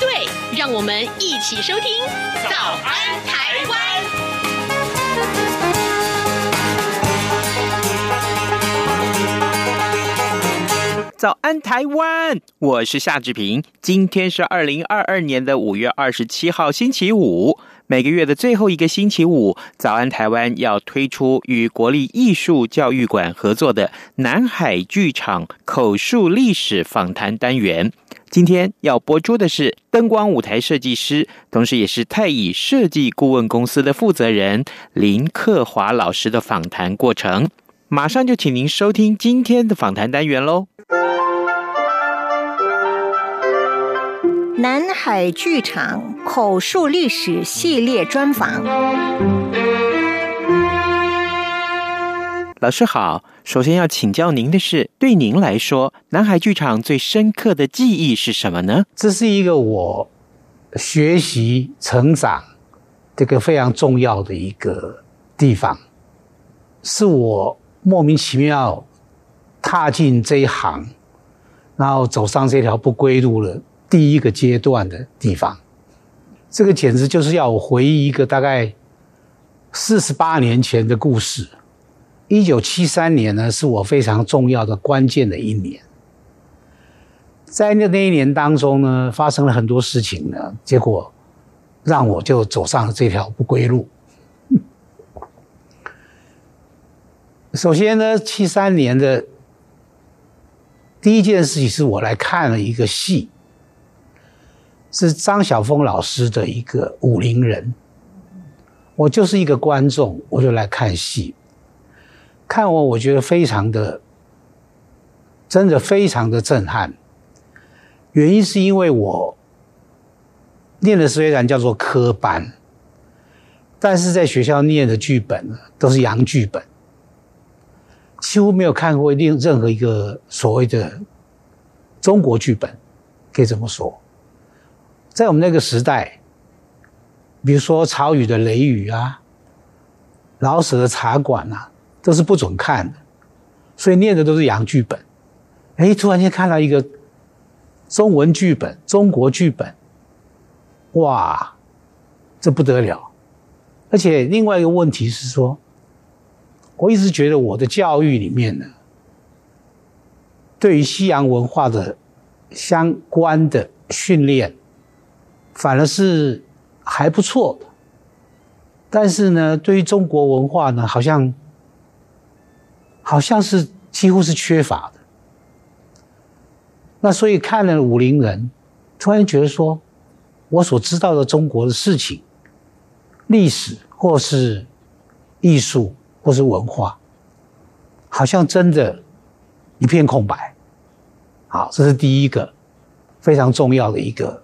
对，让我们一起收听《早安台湾》。早安台湾，我是夏志平。今天是二零二二年的五月二十七号，星期五。每个月的最后一个星期五，早安台湾要推出与国立艺术教育馆合作的南海剧场口述历史访谈单元。今天要播出的是灯光舞台设计师，同时也是太乙设计顾问公司的负责人林克华老师的访谈过程。马上就请您收听今天的访谈单元喽。南海剧场口述历史系列专访。老师好，首先要请教您的是，对您来说，南海剧场最深刻的记忆是什么呢？这是一个我学习成长这个非常重要的一个地方，是我莫名其妙踏进这一行，然后走上这条不归路的。第一个阶段的地方，这个简直就是要我回忆一个大概四十八年前的故事。一九七三年呢，是我非常重要的关键的一年。在那那一年当中呢，发生了很多事情呢，结果让我就走上了这条不归路。首先呢，七三年的第一件事情是我来看了一个戏。是张晓峰老师的一个武陵人，我就是一个观众，我就来看戏，看我我觉得非常的，真的非常的震撼。原因是因为我念的虽然叫做科班，但是在学校念的剧本都是洋剧本，几乎没有看过任任何一个所谓的中国剧本，可以这么说。在我们那个时代，比如说曹禺的《雷雨》啊，老舍的《茶馆》啊，都是不准看的，所以念的都是洋剧本。哎，突然间看到一个中文剧本、中国剧本，哇，这不得了！而且另外一个问题是说，我一直觉得我的教育里面呢，对于西洋文化的相关的训练。反而是还不错的，但是呢，对于中国文化呢，好像好像是几乎是缺乏的。那所以看了《武陵人》，突然觉得说，我所知道的中国的事情、历史或是艺术或是文化，好像真的一片空白。好，这是第一个非常重要的一个。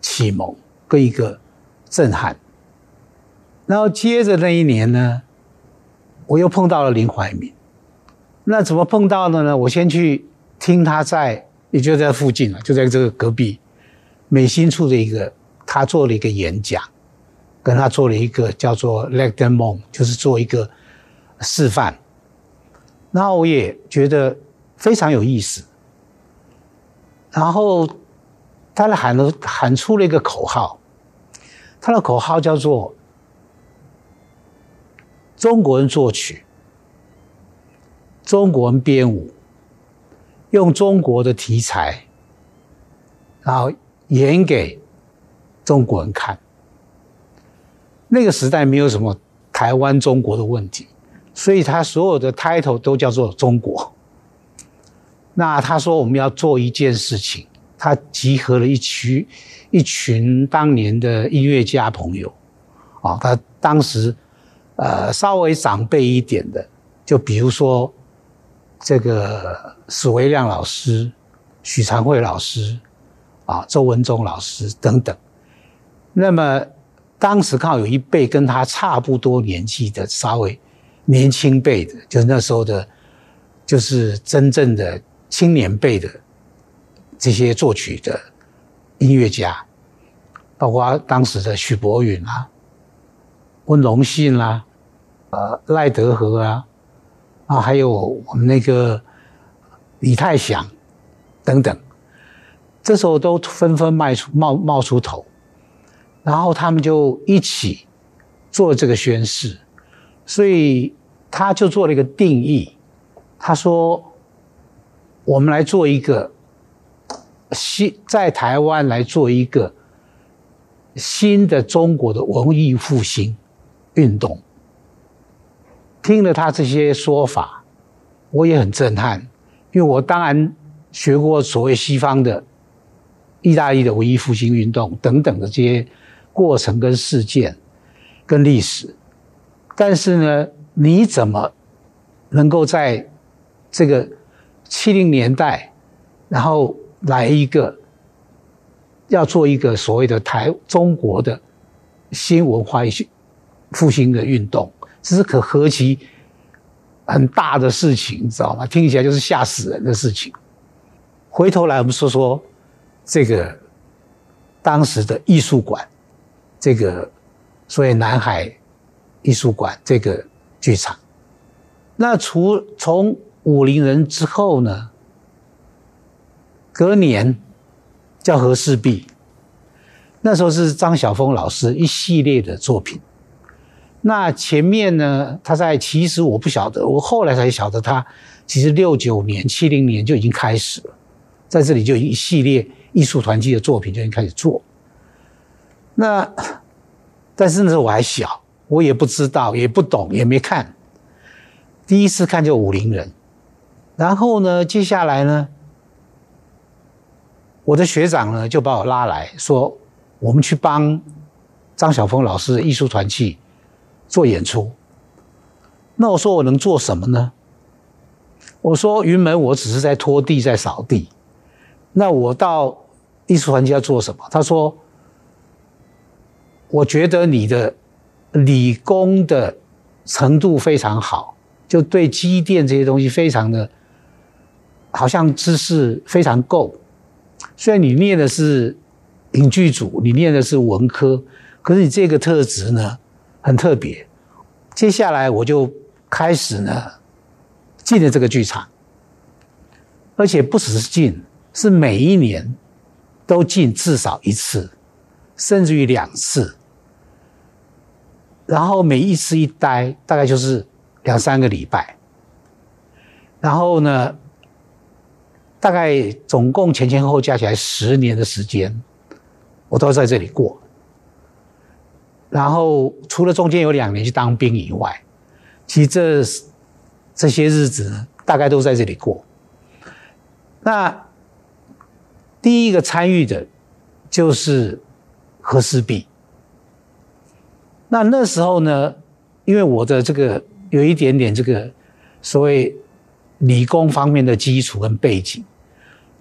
启蒙跟一个震撼，然后接着那一年呢，我又碰到了林怀民。那怎么碰到的呢？我先去听他在，也就在附近了，就在这个隔壁美心处的一个，他做了一个演讲，跟他做了一个叫做 lecture 就是做一个示范。然后我也觉得非常有意思，然后。他喊了喊出了一个口号，他的口号叫做“中国人作曲，中国人编舞，用中国的题材，然后演给中国人看。”那个时代没有什么台湾中国的问题，所以他所有的 title 都叫做中国。那他说我们要做一件事情。他集合了一群一群当年的音乐家朋友，啊，他当时呃稍微长辈一点的，就比如说这个史维亮老师、许长惠老师，啊，周文忠老师等等。那么当时刚好有一辈跟他差不多年纪的稍微年轻辈的，就是那时候的，就是真正的青年辈的这些作曲的音乐家，包括当时的许博允啊、温隆信啦、呃赖德和啊，啊还有我们那个李泰祥等等，这时候都纷纷迈出冒冒出头。然后他们就一起做这个宣誓，所以他就做了一个定义。他说：“我们来做一个新，在台湾来做一个新的中国的文艺复兴运动。”听了他这些说法，我也很震撼，因为我当然学过所谓西方的意大利的文艺复兴运动等等的这些。过程跟事件，跟历史，但是呢，你怎么能够在这个七零年代，然后来一个要做一个所谓的台中国的新文化复兴的运动，这是可何其很大的事情，你知道吗？听起来就是吓死人的事情。回头来，我们说说这个当时的艺术馆。这个所谓南海艺术馆这个剧场，那除从武陵人之后呢，隔年叫和氏璧，那时候是张晓风老师一系列的作品。那前面呢，他在其实我不晓得，我后来才晓得他其实六九年、七零年就已经开始了，在这里就一系列艺术团体的作品就已经开始做。那，但是那时候我还小，我也不知道，也不懂，也没看。第一次看就武陵人，然后呢，接下来呢，我的学长呢就把我拉来说，我们去帮张晓风老师艺术团契做演出。那我说我能做什么呢？我说云门，我只是在拖地，在扫地。那我到艺术团契要做什么？他说。我觉得你的理工的程度非常好，就对机电这些东西非常的，好像知识非常够。虽然你念的是影剧组，你念的是文科，可是你这个特质呢很特别。接下来我就开始呢进了这个剧场，而且不只是进，是每一年都进至少一次。甚至于两次，然后每一次一待大概就是两三个礼拜，然后呢，大概总共前前后后加起来十年的时间，我都在这里过。然后除了中间有两年去当兵以外，其实这这些日子，大概都在这里过。那第一个参与的，就是。和氏璧。那那时候呢，因为我的这个有一点点这个所谓理工方面的基础跟背景，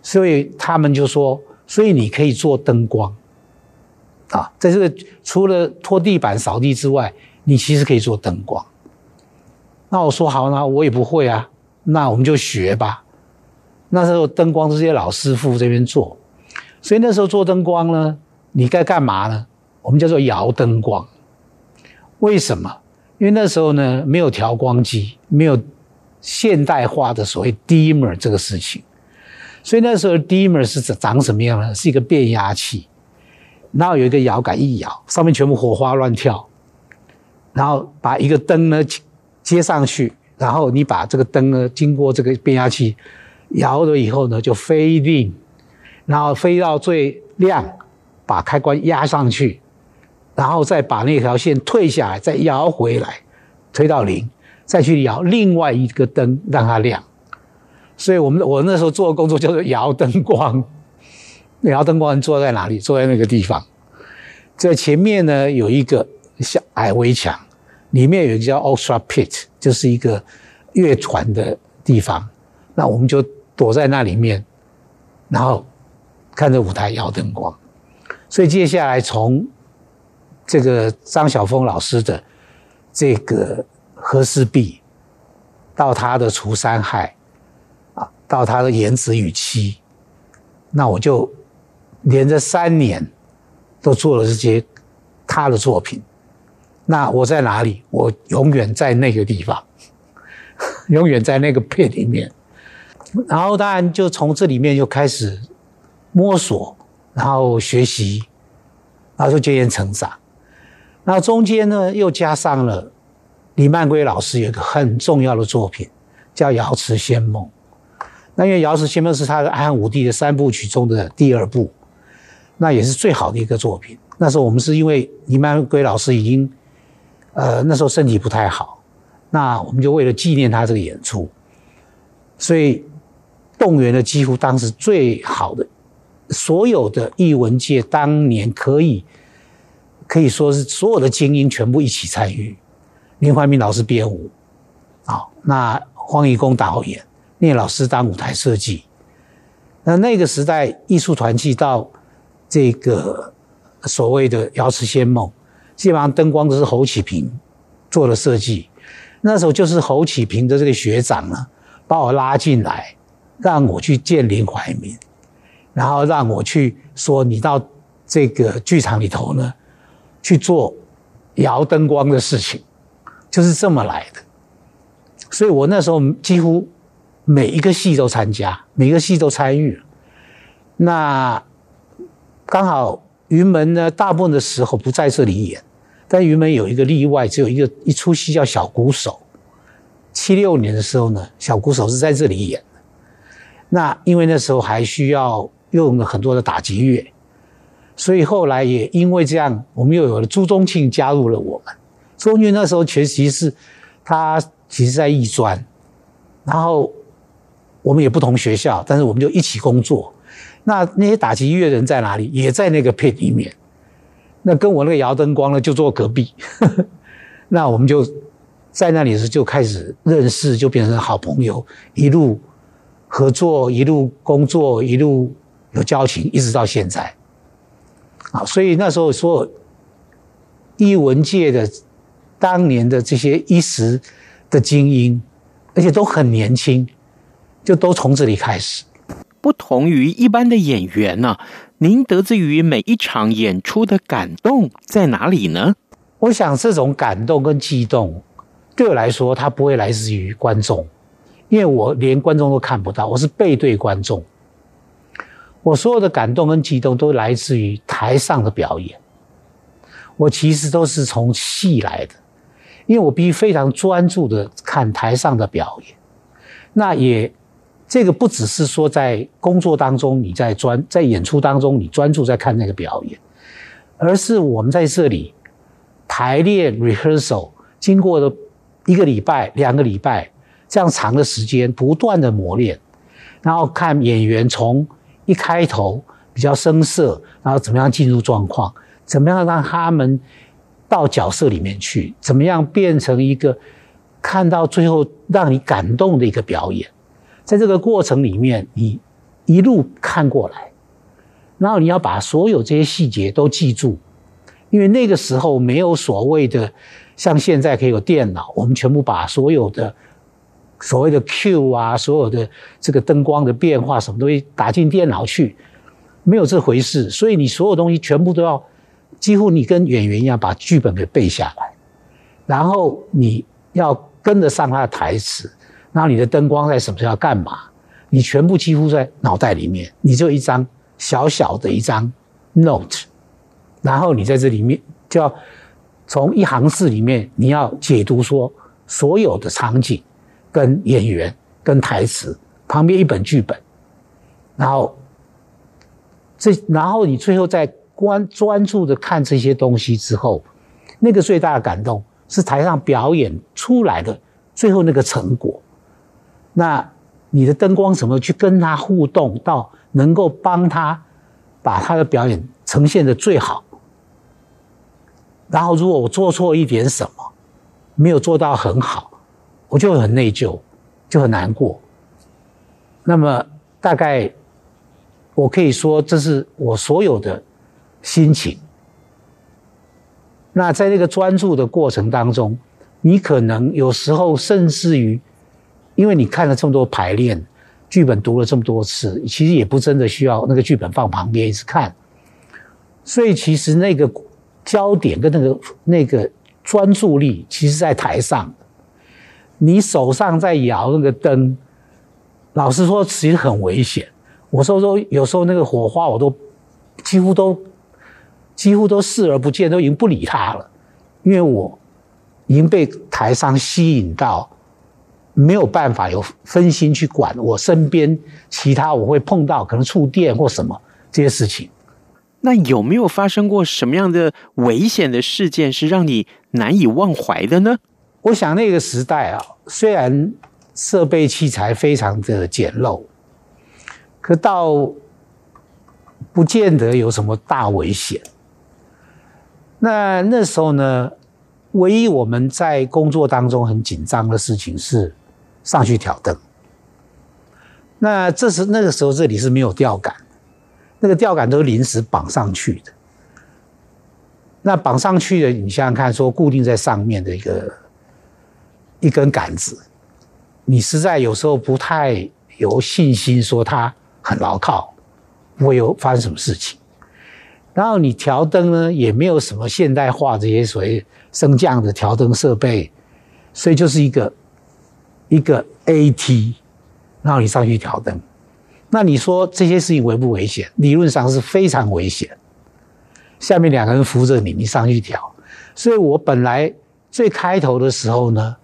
所以他们就说，所以你可以做灯光啊，在这个除了拖地板、扫地之外，你其实可以做灯光。那我说好，那我也不会啊，那我们就学吧。那时候灯光这些老师傅这边做，所以那时候做灯光呢。你该干嘛呢？我们叫做摇灯光。为什么？因为那时候呢，没有调光机，没有现代化的所谓 dimmer 这个事情，所以那时候 dimmer 是长什么样呢？是一个变压器，然后有一个摇杆一摇，上面全部火花乱跳，然后把一个灯呢接上去，然后你把这个灯呢经过这个变压器摇了以后呢，就飞定，然后飞到最亮。把开关压上去，然后再把那条线退下来，再摇回来，推到零，再去摇另外一个灯让它亮。所以我们我那时候做的工作叫做摇灯光。摇灯光坐在哪里？坐在那个地方。在前面呢有一个小矮围墙，里面有一个叫 Orchestra Pit，就是一个乐团的地方。那我们就躲在那里面，然后看着舞台摇灯光。所以接下来从这个张晓峰老师的这个和氏璧，到他的除三害，啊，到他的言子与妻，那我就连着三年都做了这些他的作品。那我在哪里？我永远在那个地方，永远在那个片里面。然后当然就从这里面就开始摸索，然后学习，然后就渐渐成长。那中间呢，又加上了李曼归老师有一个很重要的作品，叫《瑶池仙梦》。那因为《瑶池仙梦》是他的汉武帝的三部曲中的第二部，那也是最好的一个作品。那时候我们是因为倪曼归老师已经。呃，那时候身体不太好，那我们就为了纪念他这个演出，所以动员了几乎当时最好的所有的艺文界当年可以可以说是所有的精英全部一起参与，林怀民老师编舞，啊，那黄以公导演，聂老师当舞台设计，那那个时代艺术团契到这个所谓的瑶池仙梦。基本上灯光都是侯启平做的设计，那时候就是侯启平的这个学长呢，把我拉进来，让我去见林怀民，然后让我去说你到这个剧场里头呢，去做摇灯光的事情，就是这么来的。所以我那时候几乎每一个戏都参加，每个戏都参与。那刚好。云门呢，大部分的时候不在这里演，但云门有一个例外，只有一个一出戏叫《小鼓手》。七六年的时候呢，《小鼓手》是在这里演的。那因为那时候还需要用了很多的打击乐，所以后来也因为这样，我们又有了朱宗庆加入了我们。朱宗庆那时候其实是他其实在艺专，然后我们也不同学校，但是我们就一起工作。那那些打击乐人在哪里？也在那个片里面。那跟我那个摇灯光呢，就坐隔壁。那我们就在那里时就开始认识，就变成好朋友，一路合作，一路工作，一路有交情，一直到现在。啊，所以那时候说，艺文界的当年的这些一时的精英，而且都很年轻，就都从这里开始。不同于一般的演员呢、啊，您得自于每一场演出的感动在哪里呢？我想这种感动跟激动，对我来说，它不会来自于观众，因为我连观众都看不到，我是背对观众。我所有的感动跟激动都来自于台上的表演。我其实都是从戏来的，因为我必须非常专注的看台上的表演，那也。这个不只是说在工作当中，你在专在演出当中，你专注在看那个表演，而是我们在这里排练 rehearsal，经过了一个礼拜、两个礼拜这样长的时间，不断的磨练，然后看演员从一开头比较生涩，然后怎么样进入状况，怎么样让他们到角色里面去，怎么样变成一个看到最后让你感动的一个表演。在这个过程里面，你一路看过来，然后你要把所有这些细节都记住，因为那个时候没有所谓的像现在可以有电脑，我们全部把所有的所谓的 Q 啊，所有的这个灯光的变化什么东西打进电脑去，没有这回事。所以你所有东西全部都要，几乎你跟演员一样把剧本给背下来，然后你要跟得上他的台词。然后你的灯光在什么时候要干嘛？你全部几乎在脑袋里面，你就一张小小的一张 note，然后你在这里面就要从一行字里面你要解读说所有的场景、跟演员、跟台词，旁边一本剧本，然后这然后你最后在关专注的看这些东西之后，那个最大的感动是台上表演出来的最后那个成果。那你的灯光怎么去跟他互动，到能够帮他把他的表演呈现的最好？然后如果我做错一点什么，没有做到很好，我就很内疚，就很难过。那么大概我可以说，这是我所有的心情。那在那个专注的过程当中，你可能有时候甚至于，因为你看了这么多排练，剧本读了这么多次，其实也不真的需要那个剧本放旁边一直看。所以其实那个焦点跟那个那个专注力，其实在台上。你手上在摇那个灯，老实说，其实很危险。我说说，有时候那个火花，我都几乎都。几乎都视而不见，都已经不理他了，因为我已经被台上吸引到，没有办法有分心去管我身边其他我会碰到可能触电或什么这些事情。那有没有发生过什么样的危险的事件是让你难以忘怀的呢？我想那个时代啊，虽然设备器材非常的简陋，可到不见得有什么大危险。那那时候呢，唯一我们在工作当中很紧张的事情是上去挑灯。那这是那个时候这里是没有吊杆，那个吊杆都是临时绑上去的。那绑上去的，你想想看，说固定在上面的一个一根杆子，你实在有时候不太有信心说它很牢靠，会有发生什么事情。然后你调灯呢，也没有什么现代化这些所谓升降的调灯设备，所以就是一个一个 AT，然后你上去调灯。那你说这些事情危不危险？理论上是非常危险。下面两个人扶着你，你上去调。所以我本来最开头的时候呢，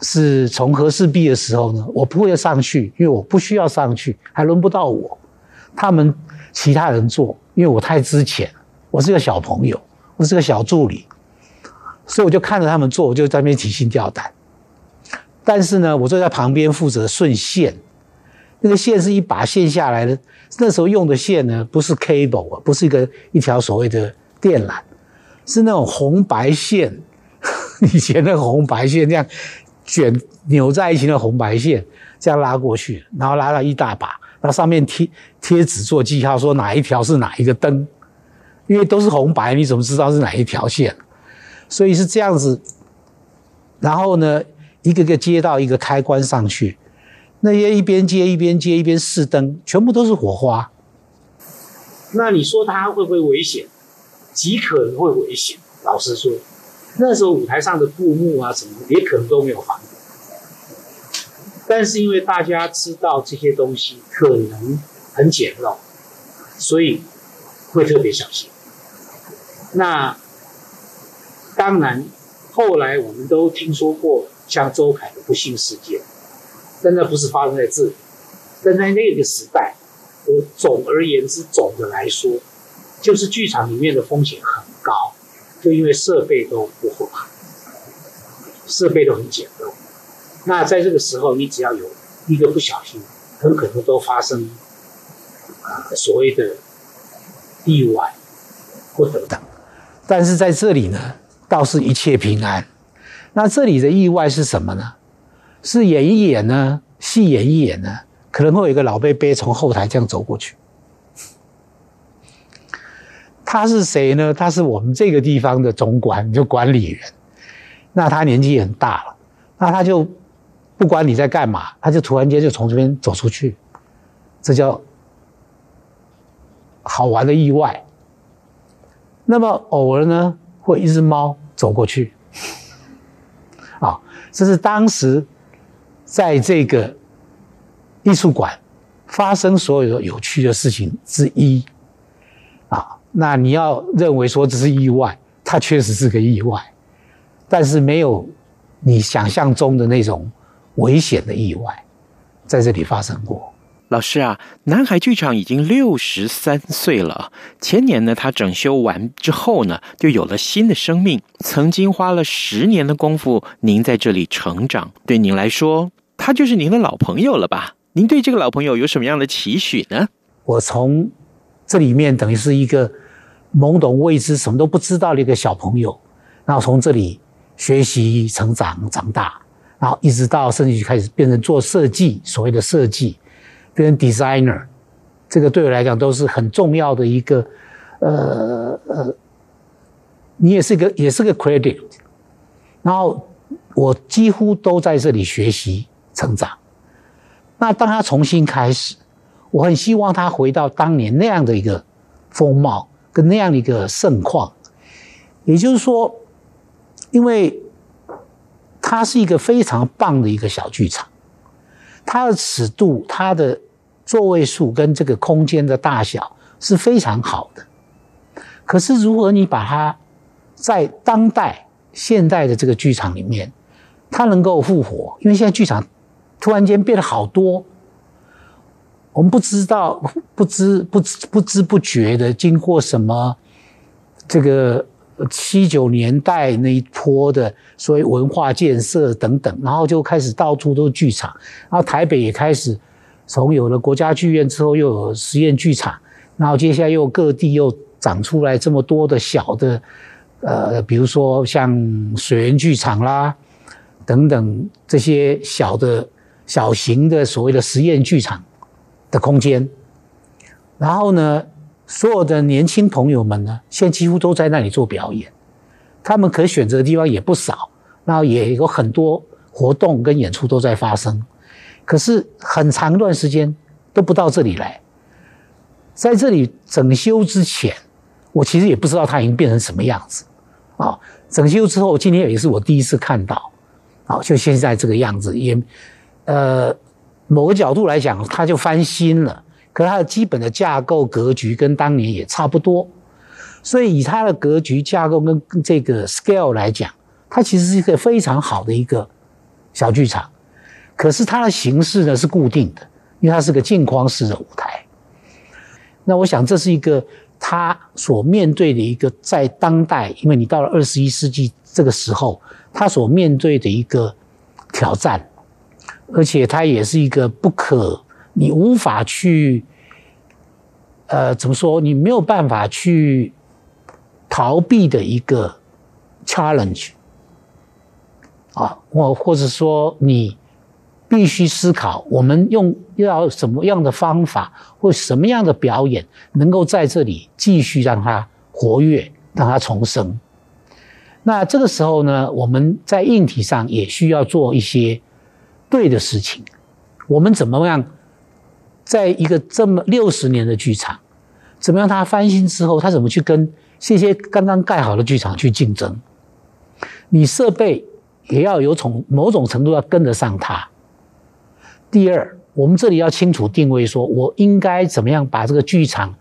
是从和氏璧的时候呢，我不会上去，因为我不需要上去，还轮不到我。他们其他人做。因为我太资浅，我是个小朋友，我是个小助理，所以我就看着他们做，我就在那边提心吊胆。但是呢，我就在旁边负责顺线，那个线是一把线下来的。那时候用的线呢，不是 cable 啊，不是一个一条所谓的电缆，是那种红白线。以前那个红白线这样卷扭在一起的红白线，这样拉过去，然后拉到一大把。那上面贴贴纸做记号，说哪一条是哪一个灯，因为都是红白，你怎么知道是哪一条线？所以是这样子。然后呢，一个个接到一个开关上去，那些一边接一边接一边试灯，全部都是火花。那你说它会不会危险？极可能会危险。老实说，那时候舞台上的布幕啊什么，也可能都没有防。但是因为大家知道这些东西可能很简陋，所以会特别小心。那当然，后来我们都听说过像周凯的不幸事件，但那不是发生在这里。但在那个时代，我总而言之，总的来说，就是剧场里面的风险很高，就因为设备都不好，设备都很简陋。那在这个时候，你只要有一个不小心，很可能都发生啊所谓的意外或等等。但是在这里呢，倒是一切平安。那这里的意外是什么呢？是演一演呢，戏演一演呢，可能会有一个老伯伯从后台这样走过去。他是谁呢？他是我们这个地方的总管，就管理员。那他年纪很大了，那他就。不管你在干嘛，他就突然间就从这边走出去，这叫好玩的意外。那么偶尔呢，会一只猫走过去，这是当时在这个艺术馆发生所有的有趣的事情之一，啊，那你要认为说这是意外，它确实是个意外，但是没有你想象中的那种。危险的意外在这里发生过。老师啊，南海剧场已经六十三岁了。前年呢，他整修完之后呢，就有了新的生命。曾经花了十年的功夫，您在这里成长，对您来说，他就是您的老朋友了吧？您对这个老朋友有什么样的期许呢？我从这里面等于是一个懵懂未知、什么都不知道的一个小朋友，然后从这里学习、成长、长大。然后一直到甚至开始变成做设计，所谓的设计，变成 designer，这个对我来讲都是很重要的一个，呃呃，你也是个也是个 credit，然后我几乎都在这里学习成长。那当他重新开始，我很希望他回到当年那样的一个风貌跟那样的一个盛况。也就是说，因为它是一个非常棒的一个小剧场，它的尺度、它的座位数跟这个空间的大小是非常好的。可是，如何你把它在当代现代的这个剧场里面，它能够复活？因为现在剧场突然间变得好多，我们不知道、不知、不知、不知不觉的经过什么这个七九年代那一波的所谓文化建设等等，然后就开始到处都是剧场，然后台北也开始从有了国家剧院之后，又有实验剧场，然后接下来又各地又。长出来这么多的小的，呃，比如说像水源剧场啦，等等这些小的、小型的所谓的实验剧场的空间。然后呢，所有的年轻朋友们呢，现在几乎都在那里做表演，他们可选择的地方也不少，然后也有很多活动跟演出都在发生。可是很长一段时间都不到这里来，在这里整修之前。我其实也不知道它已经变成什么样子，啊，整修之后，今天也是我第一次看到，啊，就现在这个样子，也，呃，某个角度来讲，它就翻新了，可它的基本的架构格局跟当年也差不多，所以以它的格局架构跟这个 scale 来讲，它其实是一个非常好的一个小剧场，可是它的形式呢是固定的，因为它是个镜框式的舞台，那我想这是一个。他所面对的一个在当代，因为你到了二十一世纪这个时候，他所面对的一个挑战，而且他也是一个不可，你无法去，呃，怎么说？你没有办法去逃避的一个 challenge 啊，或或者说你。必须思考，我们用要什么样的方法或什么样的表演，能够在这里继续让它活跃，让它重生。那这个时候呢，我们在硬体上也需要做一些对的事情。我们怎么样，在一个这么六十年的剧场，怎么样它翻新之后，它怎么去跟这些刚刚盖好的剧场去竞争？你设备也要有从某种程度要跟得上它。第二，我们这里要清楚定位，说我应该怎么样把这个剧场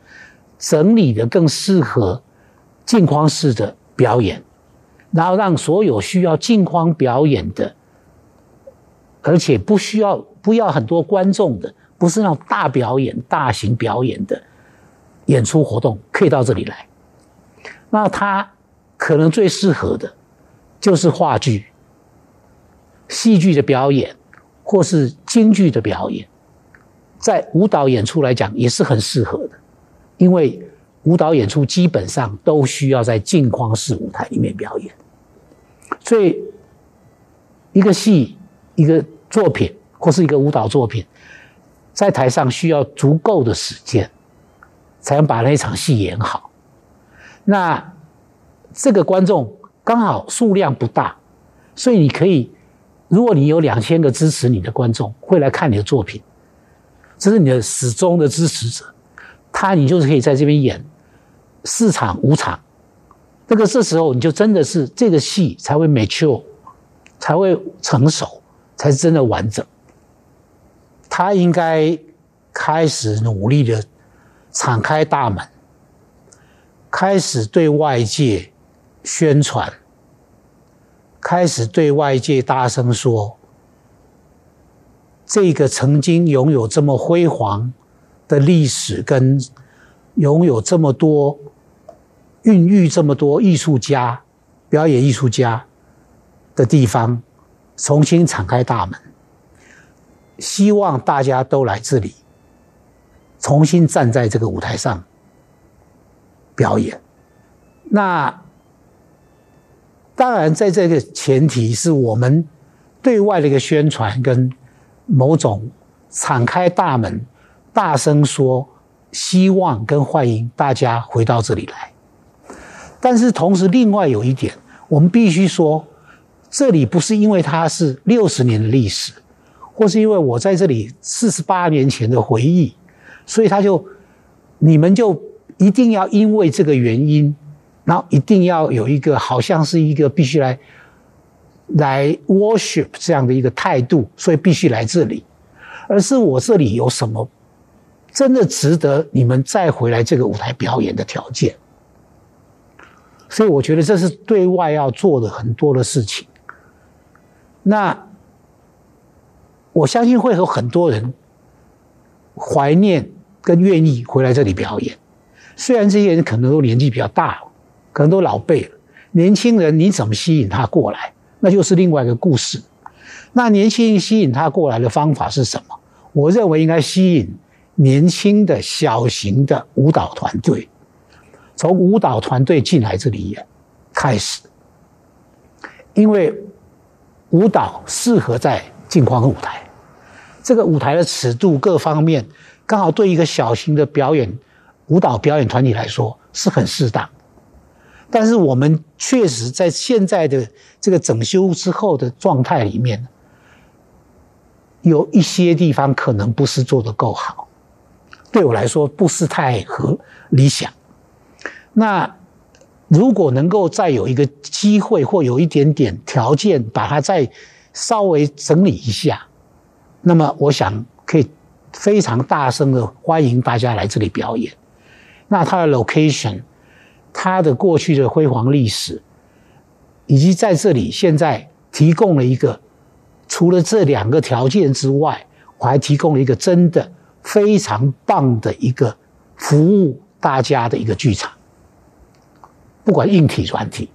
整理的更适合镜框式的表演，然后让所有需要镜框表演的，而且不需要不要很多观众的，不是那种大表演、大型表演的演出活动，可以到这里来。那它可能最适合的，就是话剧、戏剧的表演。或是京剧的表演，在舞蹈演出来讲也是很适合的，因为舞蹈演出基本上都需要在镜框式舞台里面表演，所以一个戏、一个作品或是一个舞蹈作品，在台上需要足够的时间，才能把那场戏演好。那这个观众刚好数量不大，所以你可以。如果你有两千个支持你的观众会来看你的作品，这是你的始终的支持者，他你就是可以在这边演四场五场，这个这时候你就真的是这个戏才会 mature，才会成熟，才是真的完整。他应该开始努力的敞开大门，开始对外界宣传。开始对外界大声说：“这个曾经拥有这么辉煌的历史，跟拥有这么多孕育这么多艺术家、表演艺术家的地方，重新敞开大门，希望大家都来这里，重新站在这个舞台上表演。”那。当然，在这个前提是我们对外的一个宣传跟某种敞开大门、大声说希望跟欢迎大家回到这里来。但是同时，另外有一点，我们必须说，这里不是因为它是六十年的历史，或是因为我在这里四十八年前的回忆，所以他就你们就一定要因为这个原因，然后一定要有一个好像是一个必须来来 worship 这样的一个态度，所以必须来这里，而是我这里有什么真的值得你们再回来这个舞台表演的条件。所以我觉得这是对外要做的很多的事情。那我相信会有很多人怀念跟愿意回来这里表演。虽然这些人可能都年纪比较大，可能都老辈了。年轻人你怎么吸引他过来？那就是另外一个故事。那年轻人吸引他过来的方法是什么？我认为应该吸引年轻的小型的舞蹈团队。从舞蹈团队进来这里演开始，因为舞蹈适合在镜框舞台，这个舞台的尺度各方面刚好对一个小型的表演舞蹈表演团体来说是很适当。但是我们确实在现在的这个整修之后的状态里面，有一些地方可能不是做得够好，对我来说不是太合理想。那如果能够再有一个机会，或有一点点条件，把它再稍微整理一下，那么我想可以非常大声的欢迎大家来这里表演。那它的 location，它的过去的辉煌历史，以及在这里现在提供了一个，除了这两个条件之外，我还提供了一个真的非常棒的一个服务大家的一个剧场。不管硬体软体，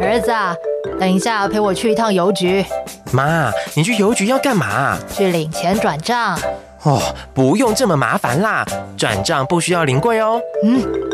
儿子啊，等一下陪我去一趟邮局。妈，你去邮局要干嘛？去领钱转账。哦，不用这么麻烦啦，转账不需要临柜哦。嗯，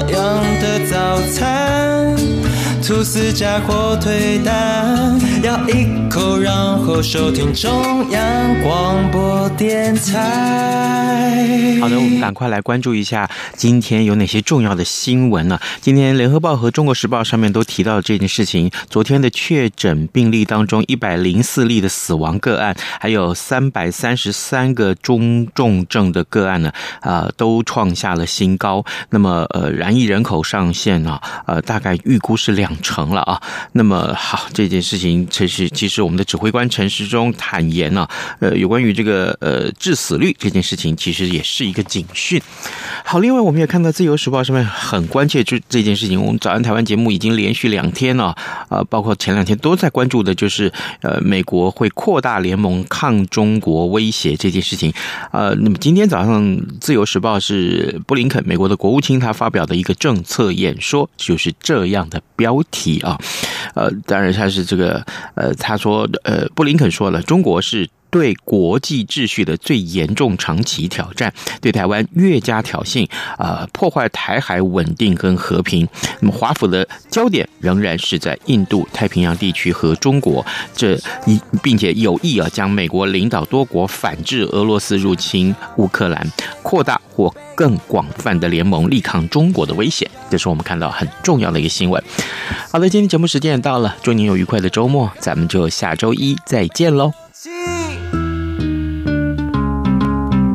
样的早餐？吐司加火腿蛋，咬一口，然后收听中央广播电台。好的，我们赶快来关注一下今天有哪些重要的新闻呢？今天《联合报》和《中国时报》上面都提到了这件事情。昨天的确诊病例当中，一百零四例的死亡个案，还有三百三十三个中重症的个案呢，啊、呃，都创下了新高。那么，呃，染疫人口上限呢，呃，大概预估是两。成了啊，那么好，这件事情其实其实我们的指挥官陈时中坦言呢，呃，有关于这个呃致死率这件事情，其实也是一个警讯。好，另外我们也看到《自由时报》上面很关切这这件事情，我们早安台湾节目已经连续两天了，呃，包括前两天都在关注的，就是呃美国会扩大联盟抗中国威胁这件事情。呃，那么今天早上《自由时报》是布林肯美国的国务卿他发表的一个政策演说，就是这样的标题啊，呃，当然他是这个，呃，他说，呃，布林肯说了，中国是。对国际秩序的最严重长期挑战，对台湾越加挑衅，啊、呃，破坏台海稳定跟和平。那么华府的焦点仍然是在印度太平洋地区和中国，这一并且有意啊将美国领导多国反制俄罗斯入侵乌克兰，扩大或更广泛的联盟，力抗中国的危险。这是我们看到很重要的一个新闻。好的，今天节目时间也到了，祝您有愉快的周末，咱们就下周一再见喽。